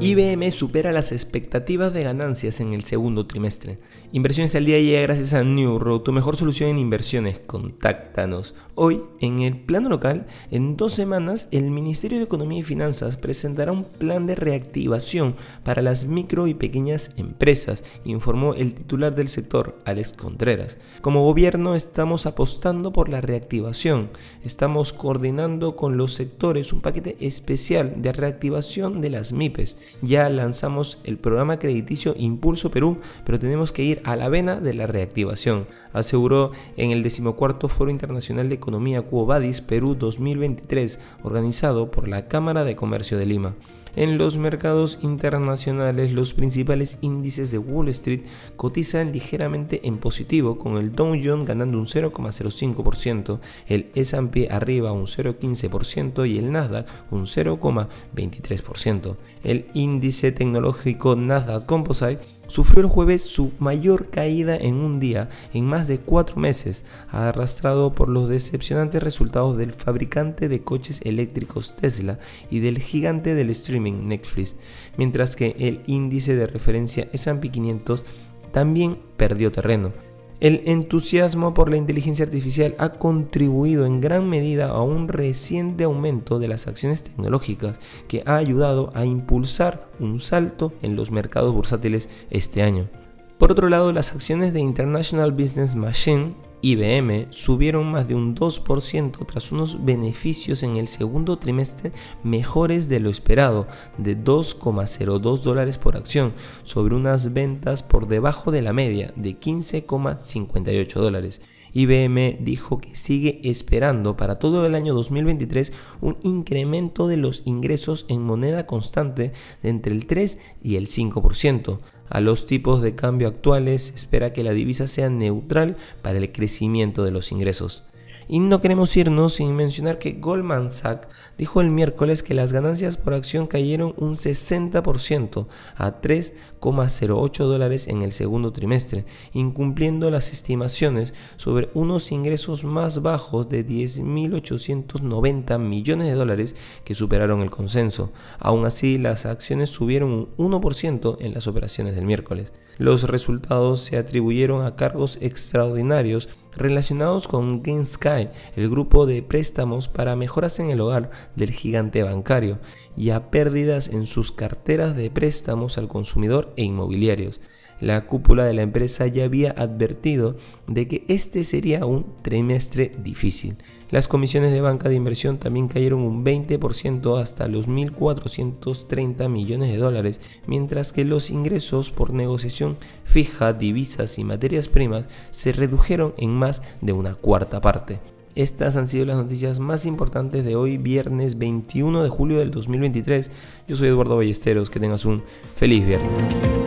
IBM supera las expectativas de ganancias en el segundo trimestre. Inversiones al día llega gracias a New Road, tu mejor solución en inversiones. Contáctanos. Hoy, en el plano local, en dos semanas, el Ministerio de Economía y Finanzas presentará un plan de reactivación para las micro y pequeñas empresas, informó el titular del sector, Alex Contreras. Como gobierno estamos apostando por la reactivación. Estamos coordinando con los sectores un paquete especial de reactivación de las MIPES ya lanzamos el programa crediticio Impulso Perú, pero tenemos que ir a la vena de la reactivación, aseguró en el decimocuarto Foro Internacional de Economía Cuobadis Perú 2023, organizado por la Cámara de Comercio de Lima. En los mercados internacionales, los principales índices de Wall Street cotizan ligeramente en positivo, con el Dow Jones ganando un 0,05%, el S&P arriba un 0,15% y el Nasdaq un 0,23%. El índice tecnológico Nasdaq Composite sufrió el jueves su mayor caída en un día en más de cuatro meses, arrastrado por los decepcionantes resultados del fabricante de coches eléctricos Tesla y del gigante del streaming Netflix, mientras que el índice de referencia S&P 500 también perdió terreno. El entusiasmo por la inteligencia artificial ha contribuido en gran medida a un reciente aumento de las acciones tecnológicas que ha ayudado a impulsar un salto en los mercados bursátiles este año. Por otro lado, las acciones de International Business Machine IBM subieron más de un 2% tras unos beneficios en el segundo trimestre mejores de lo esperado, de 2,02 dólares por acción, sobre unas ventas por debajo de la media de 15,58 dólares. IBM dijo que sigue esperando para todo el año 2023 un incremento de los ingresos en moneda constante de entre el 3 y el 5%. A los tipos de cambio actuales espera que la divisa sea neutral para el crecimiento de los ingresos. Y no queremos irnos sin mencionar que Goldman Sachs dijo el miércoles que las ganancias por acción cayeron un 60% a 3,08 dólares en el segundo trimestre, incumpliendo las estimaciones sobre unos ingresos más bajos de 10.890 millones de dólares que superaron el consenso. Aún así, las acciones subieron un 1% en las operaciones del miércoles. Los resultados se atribuyeron a cargos extraordinarios relacionados con GameSky, el grupo de préstamos para mejoras en el hogar del gigante bancario, y a pérdidas en sus carteras de préstamos al consumidor e inmobiliarios. La cúpula de la empresa ya había advertido de que este sería un trimestre difícil. Las comisiones de banca de inversión también cayeron un 20% hasta los 1.430 millones de dólares, mientras que los ingresos por negociación fija, divisas y materias primas se redujeron en más de una cuarta parte. Estas han sido las noticias más importantes de hoy, viernes 21 de julio del 2023. Yo soy Eduardo Ballesteros, que tengas un feliz viernes.